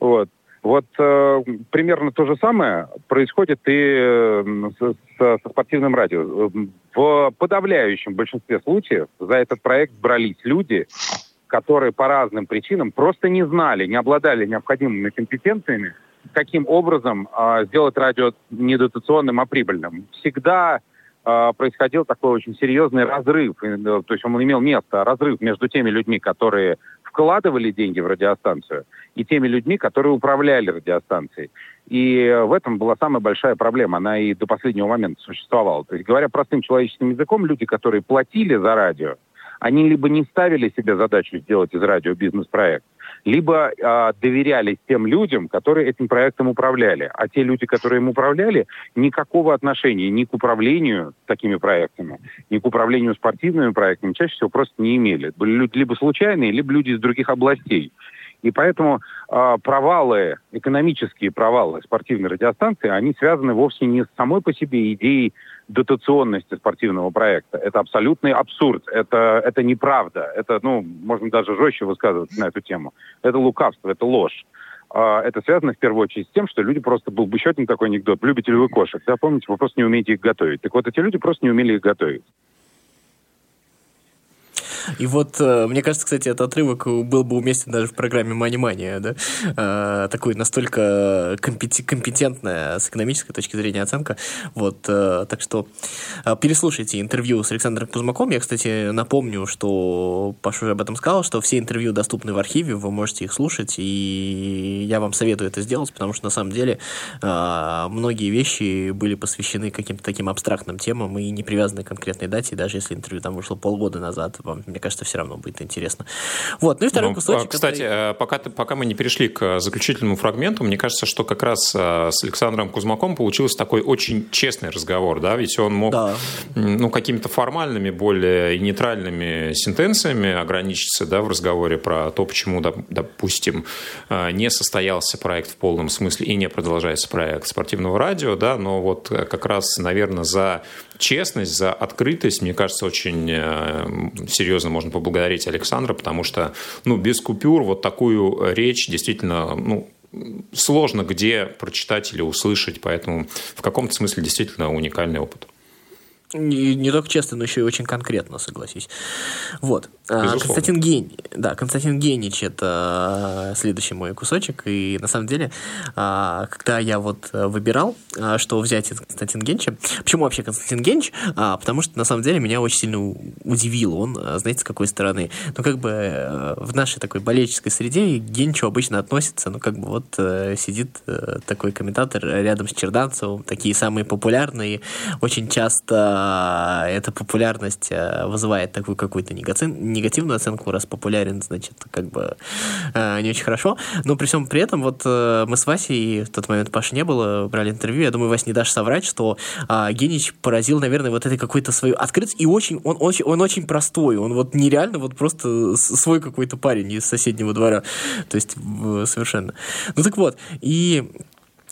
Вот. Вот э, примерно то же самое происходит и э, с, со спортивным радио. В подавляющем большинстве случаев за этот проект брались люди, которые по разным причинам просто не знали, не обладали необходимыми компетенциями, каким образом э, сделать радио не дотационным, а прибыльным. Всегда э, происходил такой очень серьезный разрыв, то есть он имел место, разрыв между теми людьми, которые вкладывали деньги в радиостанцию, и теми людьми, которые управляли радиостанцией. И в этом была самая большая проблема. Она и до последнего момента существовала. То есть, говоря простым человеческим языком, люди, которые платили за радио, они либо не ставили себе задачу сделать из радио бизнес-проект, либо э, доверялись тем людям, которые этим проектом управляли. А те люди, которые им управляли, никакого отношения ни к управлению такими проектами, ни к управлению спортивными проектами чаще всего просто не имели. Были люди либо случайные, либо люди из других областей. И поэтому э, провалы, экономические провалы спортивной радиостанции, они связаны вовсе не с самой по себе идеей дотационности спортивного проекта. Это абсолютный абсурд, это, это неправда, это, ну, можно даже жестче высказываться на эту тему. Это лукавство, это ложь. А, это связано в первую очередь с тем, что люди просто был бы еще один такой анекдот. Любите ли вы кошек? Да, помните, вы просто не умеете их готовить. Так вот, эти люди просто не умели их готовить. И вот, э, мне кажется, кстати, этот отрывок был бы уместен даже в программе Мани Мания, да? Э, такой настолько компетентная с экономической точки зрения оценка. Вот, э, так что переслушайте интервью с Александром Кузмаком. Я, кстати, напомню, что Паша уже об этом сказал, что все интервью доступны в архиве, вы можете их слушать, и я вам советую это сделать, потому что на самом деле многие вещи были посвящены каким-то таким абстрактным темам и не привязаны к конкретной дате, даже если интервью там вышло полгода назад, вам мне кажется, все равно будет интересно. Вот, ну и второй ну, кусочек. Кстати, который... Э, пока, пока мы не перешли к заключительному фрагменту, мне кажется, что как раз э, с Александром Кузмаком получился такой очень честный разговор, да, ведь он мог да. ну, какими-то формальными, более нейтральными сентенциями ограничиться, да, в разговоре про то, почему, допустим, э, не состоялся проект в полном смысле и не продолжается проект спортивного радио, да, но вот как раз, наверное, за честность, за открытость, мне кажется, очень серьезно серьезно можно поблагодарить Александра, потому что ну, без купюр вот такую речь действительно ну, сложно где прочитать или услышать, поэтому в каком-то смысле действительно уникальный опыт. Не, не только честно, но еще и очень конкретно, согласись. Вот. А, Безусловно. Константин Гень, да, Константин Генич это следующий мой кусочек. И на самом деле, а, когда я вот выбирал, а, что взять из Константина Генча, почему вообще Константин Генч? Потому что на самом деле меня очень сильно удивил он, знаете, с какой стороны. Ну, как бы э, в нашей такой болельческой среде Генчу обычно относится, ну, как бы вот э, сидит э, такой комментатор рядом с Черданцевым, такие самые популярные, очень часто эта популярность а, вызывает такую какую-то негативную оценку, раз популярен, значит, как бы а, не очень хорошо. Но при всем при этом, вот э, мы с Васей, в тот момент Паши не было, брали интервью, я думаю, Вася не дашь соврать, что Генич поразил, наверное, вот этой какой-то свою открытость, и очень, он очень, он очень простой, он вот нереально вот просто свой какой-то парень из соседнего двора, то есть совершенно. Ну так вот, и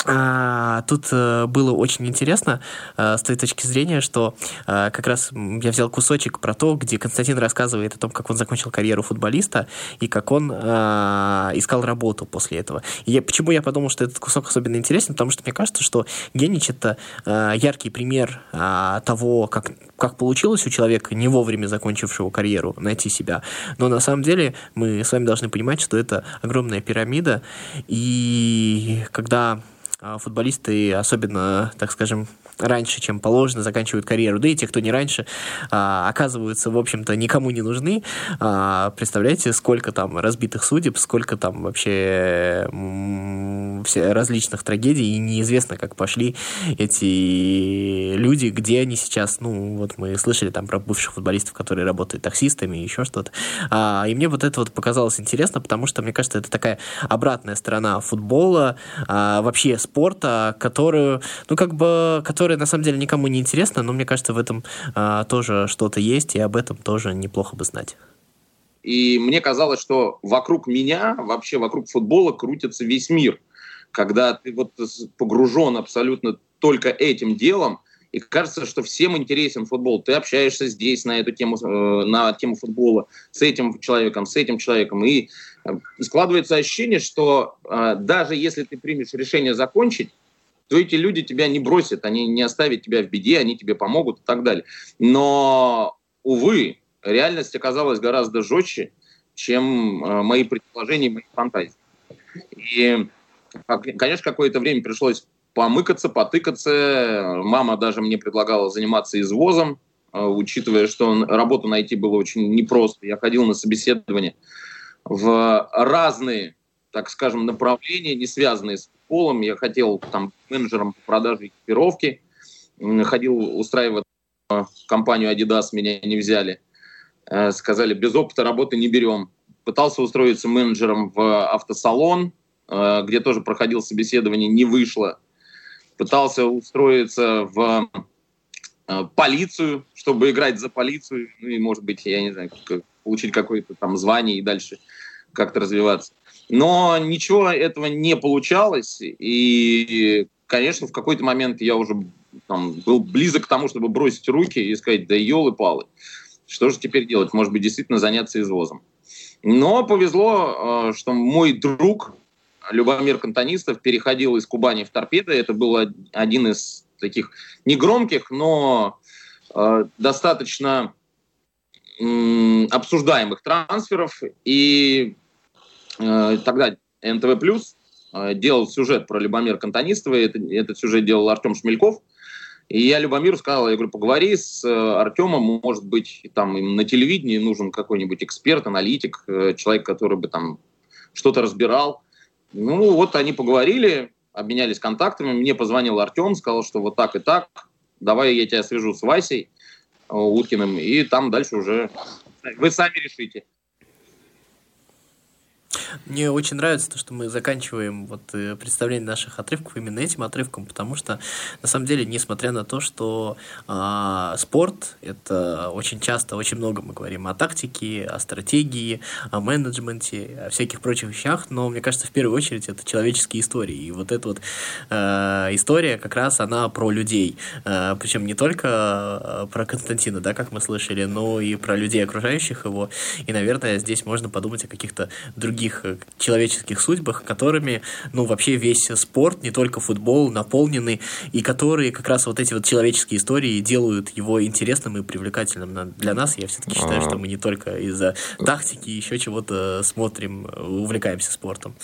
а, тут а, было очень интересно а, с той точки зрения, что а, как раз я взял кусочек про то, где Константин рассказывает о том, как он закончил карьеру футболиста и как он искал работу после этого. И почему я подумал, что этот кусок особенно интересен, потому что мне кажется, что Генич это яркий пример того, как как получилось у человека, не вовремя закончившего карьеру, найти себя. Но на самом деле мы с вами должны понимать, что это огромная пирамида, и когда футболисты, особенно, так скажем, раньше, чем положено, заканчивают карьеру. Да и те, кто не раньше, а, оказываются, в общем-то, никому не нужны. А, представляете, сколько там разбитых судеб, сколько там вообще различных трагедий, и неизвестно, как пошли эти люди, где они сейчас. Ну, вот мы слышали там про бывших футболистов, которые работают таксистами и еще что-то. А, и мне вот это вот показалось интересно, потому что, мне кажется, это такая обратная сторона футбола, а, вообще спорта, которую, ну, как бы, которая которая на самом деле никому не интересна, но мне кажется, в этом а, тоже что-то есть, и об этом тоже неплохо бы знать. И мне казалось, что вокруг меня, вообще вокруг футбола крутится весь мир. Когда ты вот погружен абсолютно только этим делом, И кажется, что всем интересен футбол. Ты общаешься здесь на эту тему, э, на тему футбола с этим человеком, с этим человеком. И э, складывается ощущение, что э, даже если ты примешь решение закончить, то эти люди тебя не бросят, они не оставят тебя в беде, они тебе помогут и так далее. Но, увы, реальность оказалась гораздо жестче, чем мои предположения, мои фантазии. И, конечно, какое-то время пришлось помыкаться, потыкаться. Мама даже мне предлагала заниматься извозом, э, учитывая, что работу найти было очень непросто. Я ходил на собеседование в разные, так скажем, направления, не связанные с полом. Я хотел там менеджером по продаже экипировки, ходил устраивать компанию Adidas, меня не взяли. Э, сказали, без опыта работы не берем. Пытался устроиться менеджером в автосалон, э, где тоже проходил собеседование, не вышло пытался устроиться в э, полицию, чтобы играть за полицию, ну и, может быть, я не знаю, получить какое-то там звание и дальше как-то развиваться. Но ничего этого не получалось, и, конечно, в какой-то момент я уже там, был близок к тому, чтобы бросить руки и сказать, да елы-палы, что же теперь делать? Может быть, действительно заняться извозом. Но повезло, э, что мой друг, Любомир Кантонистов переходил из Кубани в Торпедо. Это был один из таких негромких, но э, достаточно обсуждаемых трансферов. И тогда НТВ Плюс э, делал сюжет про Любомира Кантонистова. Это, этот сюжет делал Артем Шмельков. И я Любомиру сказал, я говорю, поговори с э, Артемом, может быть, там им на телевидении нужен какой-нибудь эксперт, аналитик, э, человек, который бы там что-то разбирал. Ну, вот они поговорили, обменялись контактами. Мне позвонил Артем, сказал, что вот так и так. Давай я тебя свяжу с Васей э, Уткиным, и там дальше уже вы сами решите. Мне очень нравится то, что мы заканчиваем вот э, представление наших отрывков именно этим отрывком, потому что на самом деле, несмотря на то, что э, спорт это очень часто, очень много мы говорим о тактике, о стратегии, о менеджменте, о всяких прочих вещах, но мне кажется, в первую очередь это человеческие истории. И вот эта вот э, история как раз она про людей, э, причем не только э, про Константина, да, как мы слышали, но и про людей окружающих его. И, наверное, здесь можно подумать о каких-то других других э, человеческих судьбах, которыми, ну, вообще весь спорт, не только футбол, наполнены, и которые как раз вот эти вот человеческие истории делают его интересным и привлекательным для нас. Я все-таки считаю, что а. мы не только из-за тактики еще чего-то смотрим, увлекаемся спортом.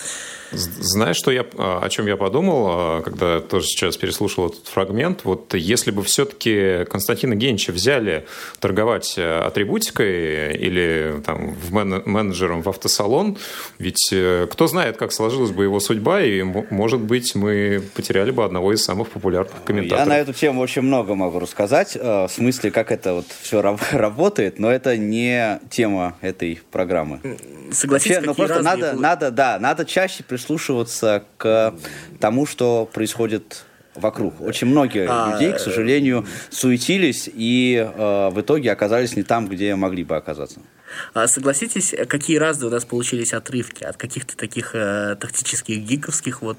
Знаешь, что я, а, о чем я подумал, а, когда тоже сейчас переслушал этот фрагмент? Вот если бы все-таки Константина Генча взяли торговать э, атрибутикой или там, в менеджером в автосалон, ведь э, кто знает, как сложилась бы его судьба, и, может быть, мы потеряли бы одного из самых популярных комментаторов. Я на эту тему очень много могу рассказать, э, в смысле, как это вот все работает, но это не тема этой программы. Согласитесь, Вообще, ну, просто надо, надо, да, надо чаще прислушиваться к тому, что происходит вокруг. Очень многие а, людей, к сожалению, суетились и э, в итоге оказались не там, где могли бы оказаться. А согласитесь, какие разные у нас получились отрывки от каких-то таких э, тактических гиковских, вот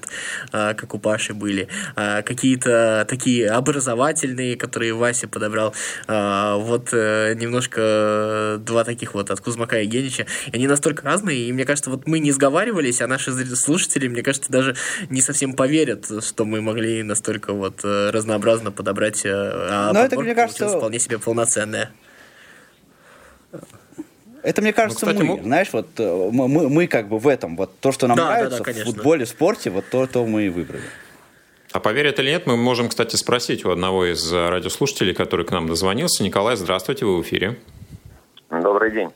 э, как у Паши были, э, какие-то такие образовательные, которые Вася подобрал, э, вот э, немножко э, два таких вот от Кузмака и Генича. И они настолько разные, и мне кажется, вот мы не сговаривались, а наши слушатели, мне кажется, даже не совсем поверят, что мы могли настолько вот э, разнообразно подобрать, э, а Но это, мне кажется, вполне себе полноценная. Это, мне кажется, ну, кстати, мы, мы, знаешь, вот э, мы, мы, мы как бы в этом, вот то, что нам да, нравится да, да, в футболе, в спорте, вот то, то мы и выбрали. А поверят или нет, мы можем, кстати, спросить у одного из радиослушателей, который к нам дозвонился. Николай, здравствуйте, вы в эфире. Добрый день.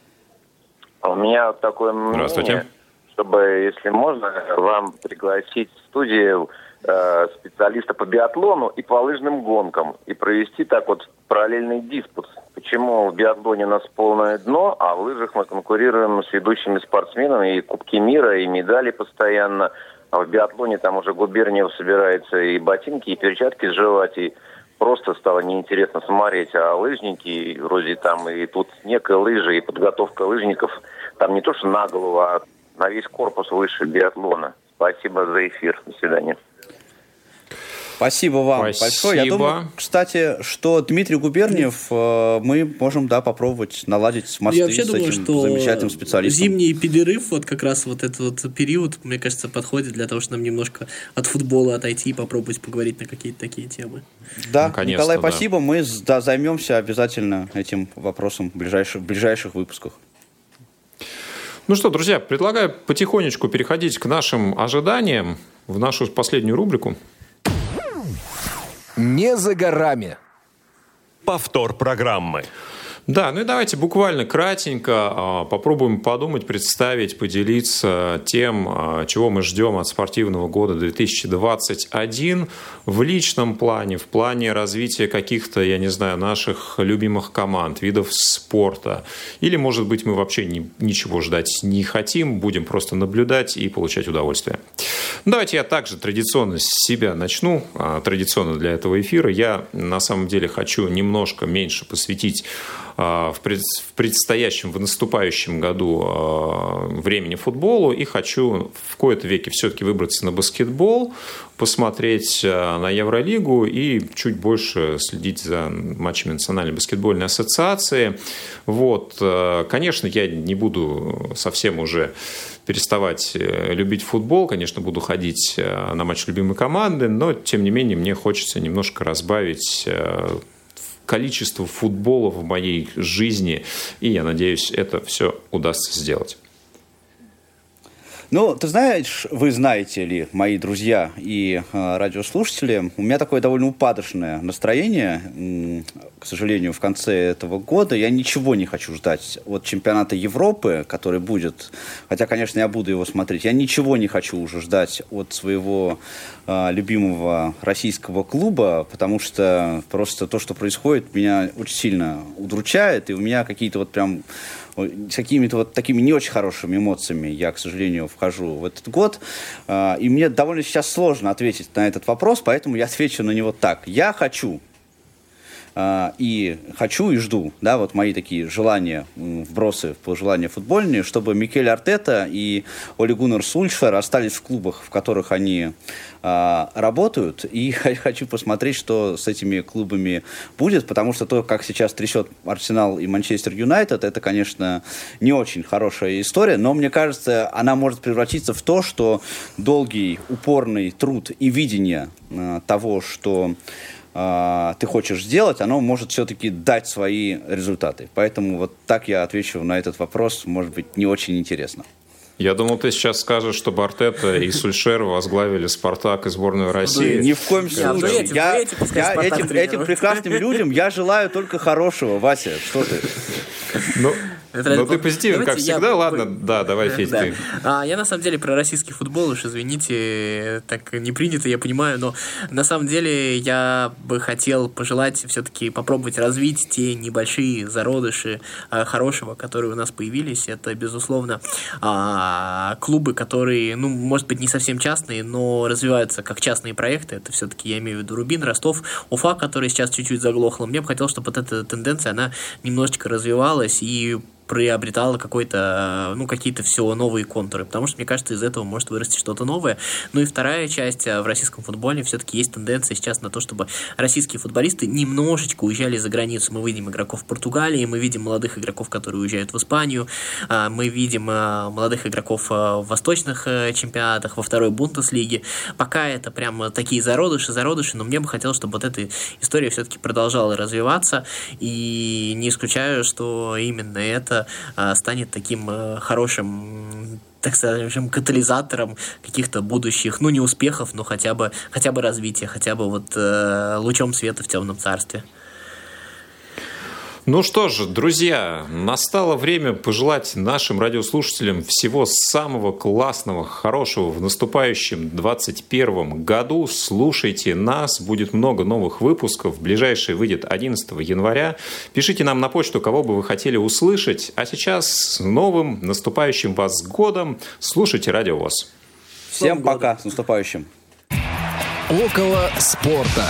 У меня такое мнение, чтобы, если можно, вам пригласить в студию э, специалиста по биатлону и по лыжным гонкам и провести так вот параллельный диспут Почему в биатлоне у нас полное дно, а в лыжах мы конкурируем с ведущими спортсменами, и Кубки мира, и медали постоянно. А в биатлоне там уже Губерниев собирается и ботинки, и перчатки сживать, и просто стало неинтересно смотреть. А лыжники, вроде там и тут снег, и лыжи, и подготовка лыжников, там не то что на голову, а на весь корпус выше биатлона. Спасибо за эфир. До свидания. Спасибо вам Спасибо. большое. Я думаю, кстати, что Дмитрий Губерниев, э, мы можем, да, попробовать наладить мосты Я вообще с думаю, этим что замечательным специалистом. Зимний перерыв, вот как раз вот этот вот период, мне кажется, подходит для того, чтобы нам немножко от футбола отойти и попробовать поговорить на какие-то такие темы. Да, ну, Николай, да. спасибо. Мы да, займемся обязательно этим вопросом в ближайших, в ближайших выпусках. Ну что, друзья, предлагаю потихонечку переходить к нашим ожиданиям в нашу последнюю рубрику. Не за горами. Повтор программы. Да, ну и давайте буквально кратенько а, попробуем подумать, представить, поделиться тем, а, чего мы ждем от спортивного года 2021 в личном плане, в плане развития каких-то, я не знаю, наших любимых команд, видов спорта. Или, может быть, мы вообще ни, ничего ждать не хотим, будем просто наблюдать и получать удовольствие. Давайте я также традиционно с себя начну. А, традиционно для этого эфира я на самом деле хочу немножко меньше посвятить в предстоящем, в наступающем году а, времени футболу и хочу в кои-то веке все-таки выбраться на баскетбол, посмотреть а, на Евролигу и чуть больше следить за матчами Национальной баскетбольной ассоциации. Вот. Конечно, я не буду совсем уже переставать э, любить футбол. Конечно, буду ходить на матч любимой команды, но, тем не менее, мне хочется немножко разбавить э, количество футбола в моей жизни, и я надеюсь, это все удастся сделать. Ну, ты знаешь, вы знаете ли, мои друзья и э, радиослушатели, у меня такое довольно упадочное настроение, к сожалению, в конце этого года. Я ничего не хочу ждать от чемпионата Европы, который будет, хотя, конечно, я буду его смотреть. Я ничего не хочу уже ждать от своего э, любимого российского клуба, потому что просто то, что происходит, меня очень сильно удручает, и у меня какие-то вот прям с какими-то вот такими не очень хорошими эмоциями я, к сожалению, вхожу в этот год. А, и мне довольно сейчас сложно ответить на этот вопрос, поэтому я отвечу на него так. Я хочу и хочу и жду, да, вот мои такие желания, вбросы, пожелания футбольные, чтобы Микель Артета и Оли Гуннер Сульшер остались в клубах, в которых они а, работают, и хочу посмотреть, что с этими клубами будет, потому что то, как сейчас трясет Арсенал и Манчестер Юнайтед, это, конечно, не очень хорошая история, но мне кажется, она может превратиться в то, что долгий, упорный труд и видение а, того, что э, ты хочешь сделать, оно может все-таки дать свои результаты. Поэтому вот так я отвечу на этот вопрос, может быть, не очень интересно. Я думал, ты сейчас скажешь, что Бартета и Сульшер возглавили «Спартак» и сборную России. Ни в коем случае. Я, я этим, этим прекрасным людям я желаю только хорошего, Вася. Что ты? Ну, ну, ты позитивен, как всегда. Ладно, да, давай, Федь, ты. А, я на самом деле про российский футбол, уж извините, так не принято, я понимаю, но на самом деле я бы хотел пожелать все-таки попробовать развить те небольшие зародыши а, хорошего, которые у нас появились. Это, безусловно, а, клубы, которые, ну, может быть, не совсем частные, но развиваются как частные проекты. Это все-таки, я имею в виду Рубин, Ростов, Уфа, который сейчас чуть-чуть заглохла. Мне бы хотелось, чтобы вот эта тенденция, она немножечко развивалась и приобретала какой-то, ну, какие-то все новые контуры, потому что, мне кажется, из этого может вырасти что-то новое. Ну и вторая часть э, в российском футболе все-таки есть тенденция сейчас на то, чтобы российские футболисты немножечко уезжали за границу. Мы видим игроков в Португалии, мы видим молодых игроков, которые уезжают в Испанию, а, мы видим э, молодых игроков э, в восточных чемпионатах, во второй Бундеслиге. Пока это прям такие зародыши, зародыши, но мне бы хотелось, чтобы вот эта история все-таки продолжала развиваться, и не исключаю, что именно это а, станет таким а, хорошим так скажем, катализатором каких-то будущих, ну, не успехов, но хотя бы, хотя бы развития, хотя бы вот э, лучом света в темном царстве. Ну что же, друзья, настало время пожелать нашим радиослушателям всего самого классного, хорошего в наступающем 2021 году. Слушайте нас, будет много новых выпусков. Ближайший выйдет 11 января. Пишите нам на почту, кого бы вы хотели услышать. А сейчас с новым наступающим вас годом слушайте Радио ВОЗ. Всем пока, с наступающим. Около спорта.